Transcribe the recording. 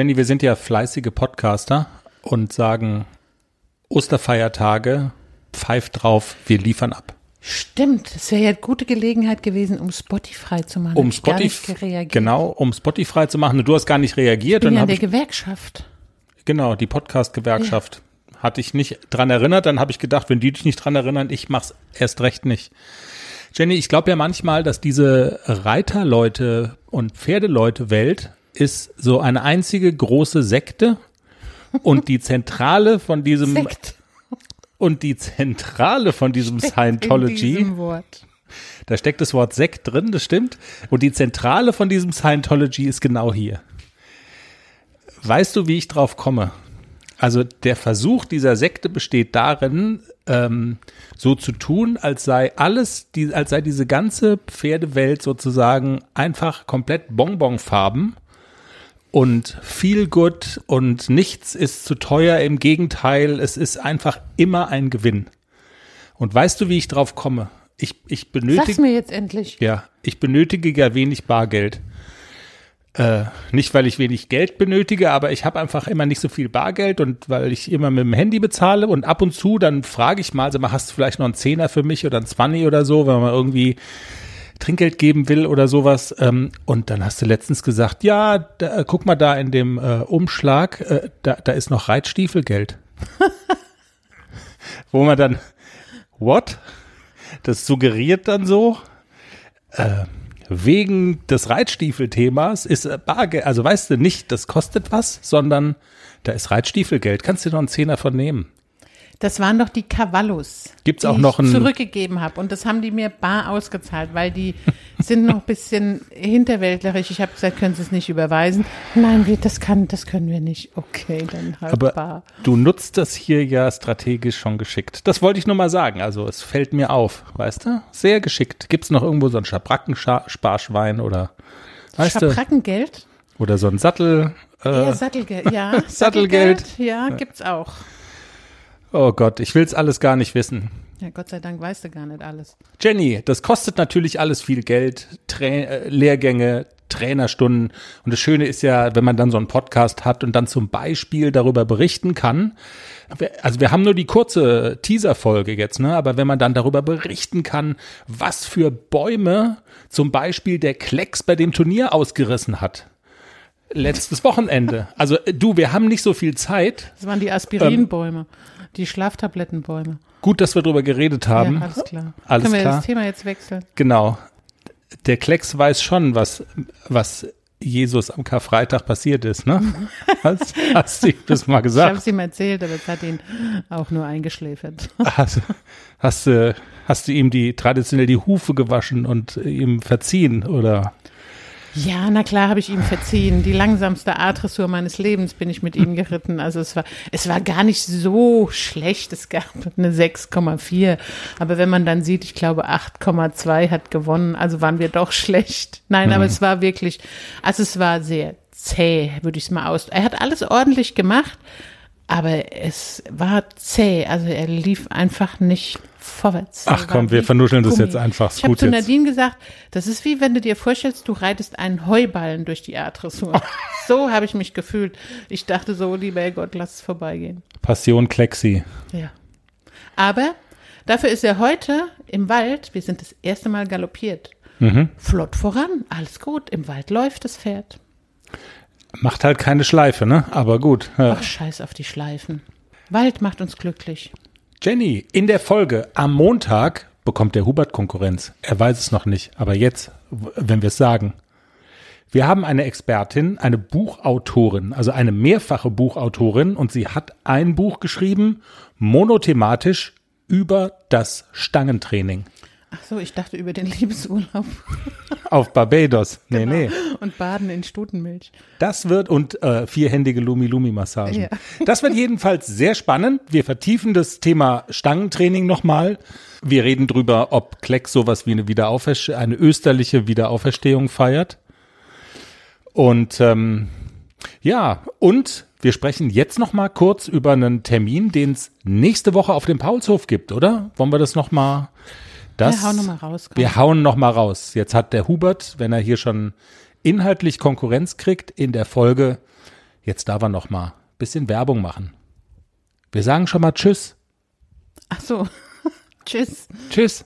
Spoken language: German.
Jenny, wir sind ja fleißige Podcaster und sagen Osterfeiertage, pfeift drauf, wir liefern ab. Stimmt, es wäre ja eine gute Gelegenheit gewesen, um Spotify zu machen. Um Spotify, genau, um Spotify zu machen. Du hast gar nicht reagiert. Ich bin ja in der Gewerkschaft. genau, die Podcast-Gewerkschaft hatte ich nicht dran erinnert. Dann habe ich gedacht, wenn die dich nicht dran erinnern, ich mach's erst recht nicht. Jenny, ich glaube ja manchmal, dass diese Reiterleute und Pferdeleute-Welt ist so eine einzige große Sekte und die Zentrale von diesem Sekt und die Zentrale von diesem in Scientology, diesem Wort. da steckt das Wort Sekt drin, das stimmt. Und die Zentrale von diesem Scientology ist genau hier. Weißt du, wie ich drauf komme? Also der Versuch dieser Sekte besteht darin, ähm, so zu tun, als sei alles, die, als sei diese ganze Pferdewelt sozusagen einfach komplett Bonbonfarben und viel gut und nichts ist zu teuer. Im Gegenteil, es ist einfach immer ein Gewinn. Und weißt du, wie ich drauf komme? Ich, ich Sag's benötige, mir jetzt endlich. ja, ich benötige ja wenig Bargeld. Äh, nicht, weil ich wenig Geld benötige, aber ich habe einfach immer nicht so viel Bargeld und weil ich immer mit dem Handy bezahle und ab und zu, dann frage ich mal, mal, hast du vielleicht noch einen Zehner für mich oder einen Zwanni oder so, wenn man irgendwie Trinkgeld geben will oder sowas. Ähm, und dann hast du letztens gesagt, ja, da, äh, guck mal da in dem äh, Umschlag, äh, da, da ist noch Reitstiefelgeld. Wo man dann, what? Das suggeriert dann so, äh, wegen des Reitstiefelthemas ist äh, Bargeld, also weißt du nicht, das kostet was, sondern da ist Reitstiefelgeld. Kannst du dir noch einen Zehner von nehmen? Das waren doch die Cavallos, Gibt's die auch noch ich zurückgegeben habe. Und das haben die mir bar ausgezahlt, weil die sind noch ein bisschen hinterwäldlerisch. Ich habe gesagt, können Sie es nicht überweisen? Nein, wir, das, kann, das können wir nicht. Okay, dann halt Aber bar. du nutzt das hier ja strategisch schon geschickt. Das wollte ich nur mal sagen. Also es fällt mir auf, weißt du? Sehr geschickt. Gibt's noch irgendwo so ein Schabrackensparschwein oder weißt? Schabrackengeld? Oder so ein Sattel. Äh, Ja, Sattelgeld. Ja, Sattelgeld. Ja, gibt's auch. Oh Gott, ich will's alles gar nicht wissen. Ja, Gott sei Dank weißt du gar nicht alles. Jenny, das kostet natürlich alles viel Geld, Tra äh, Lehrgänge, Trainerstunden. Und das Schöne ist ja, wenn man dann so einen Podcast hat und dann zum Beispiel darüber berichten kann. Also wir haben nur die kurze Teaser-Folge jetzt, ne? Aber wenn man dann darüber berichten kann, was für Bäume zum Beispiel der Klecks bei dem Turnier ausgerissen hat. Letztes Wochenende. Also äh, du, wir haben nicht so viel Zeit. Das waren die Aspirinbäume, die Schlaftablettenbäume. Gut, dass wir darüber geredet haben. Ja, alles klar. Alles Können wir klar. das Thema jetzt wechseln? Genau. Der Klecks weiß schon, was, was Jesus am Karfreitag passiert ist, ne? Hast, hast du ihm das mal Ich habe gesagt? es ihm erzählt, aber es hat ihn auch nur eingeschläfert. Hast, hast, du, hast du ihm die traditionell die Hufe gewaschen und ihm verziehen oder? Ja, na klar habe ich ihm verziehen. Die langsamste A-Dressur meines Lebens bin ich mit ihm geritten. Also es war, es war gar nicht so schlecht. Es gab eine 6,4. Aber wenn man dann sieht, ich glaube 8,2 hat gewonnen, also waren wir doch schlecht. Nein, aber es war wirklich, also es war sehr zäh, würde ich es mal aus. Er hat alles ordentlich gemacht, aber es war zäh. Also er lief einfach nicht vorwärts. Ach komm, wir vernuscheln das Gummi. jetzt einfach. Ich habe zu jetzt. Nadine gesagt, das ist wie wenn du dir vorstellst, du reitest einen Heuballen durch die A-Dressur. so habe ich mich gefühlt. Ich dachte so, lieber Gott, lass es vorbeigehen. Passion Klexi. Ja. Aber dafür ist er heute im Wald, wir sind das erste Mal galoppiert. Mhm. Flott voran, alles gut. Im Wald läuft das Pferd. Macht halt keine Schleife, ne? Aber gut. Ja. Ach, scheiß auf die Schleifen. Wald macht uns glücklich. Jenny, in der Folge am Montag bekommt der Hubert Konkurrenz. Er weiß es noch nicht, aber jetzt, wenn wir es sagen. Wir haben eine Expertin, eine Buchautorin, also eine mehrfache Buchautorin und sie hat ein Buch geschrieben, monothematisch über das Stangentraining Ach so, ich dachte über den Liebesurlaub auf Barbados. Nee, nee. Und Baden in Stutenmilch. Das wird und äh, vierhändige Lumi-Lumi-Massagen. Ja. Das wird jedenfalls sehr spannend. Wir vertiefen das Thema Stangentraining nochmal. Wir reden drüber, ob Kleck sowas wie eine Wiederauferstehung, eine österliche Wiederauferstehung feiert. Und ähm, ja, und wir sprechen jetzt noch mal kurz über einen Termin, den es nächste Woche auf dem Paulshof gibt, oder? Wollen wir das noch mal? Das, Ja, hau noch mal raus, komm. Wir hauen noch mal raus. Jetzt hat der Hubert, wenn er hier schon inhaltlich Konkurrenz kriegt, in der Folge Jetzt darf er noch mal ein bisschen Werbung machen. Wir sagen schon mal Tschüss. Ach so. Tschüss. Tschüss.